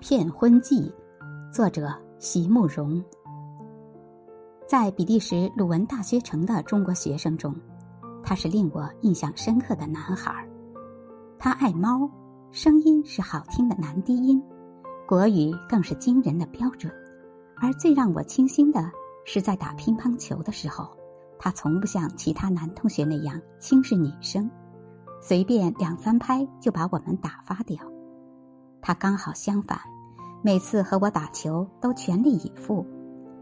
骗婚记，作者席慕容。在比利时鲁文大学城的中国学生中，他是令我印象深刻的男孩。他爱猫，声音是好听的男低音，国语更是惊人的标准。而最让我倾心的是，在打乒乓球的时候，他从不像其他男同学那样轻视女生。随便两三拍就把我们打发掉，他刚好相反，每次和我打球都全力以赴，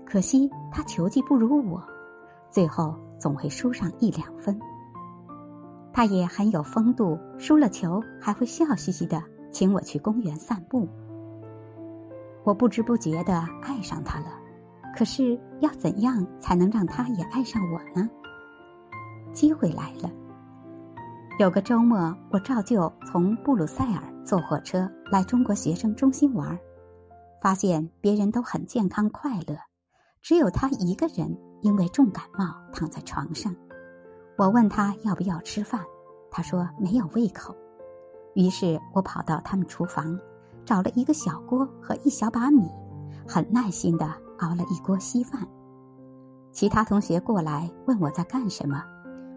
可惜他球技不如我，最后总会输上一两分。他也很有风度，输了球还会笑嘻嘻的请我去公园散步。我不知不觉的爱上他了，可是要怎样才能让他也爱上我呢？机会来了。有个周末，我照旧从布鲁塞尔坐火车来中国学生中心玩，发现别人都很健康快乐，只有他一个人因为重感冒躺在床上。我问他要不要吃饭，他说没有胃口。于是我跑到他们厨房，找了一个小锅和一小把米，很耐心的熬了一锅稀饭。其他同学过来问我在干什么，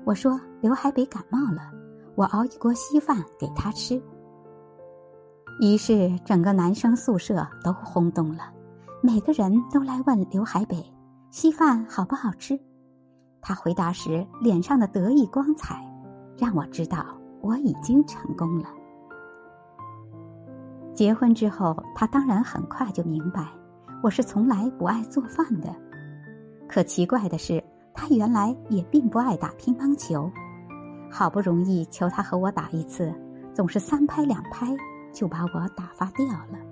我说刘海北感冒了。我熬一锅稀饭给他吃，于是整个男生宿舍都轰动了，每个人都来问刘海北稀饭好不好吃。他回答时脸上的得意光彩，让我知道我已经成功了。结婚之后，他当然很快就明白我是从来不爱做饭的。可奇怪的是，他原来也并不爱打乒乓球。好不容易求他和我打一次，总是三拍两拍就把我打发掉了。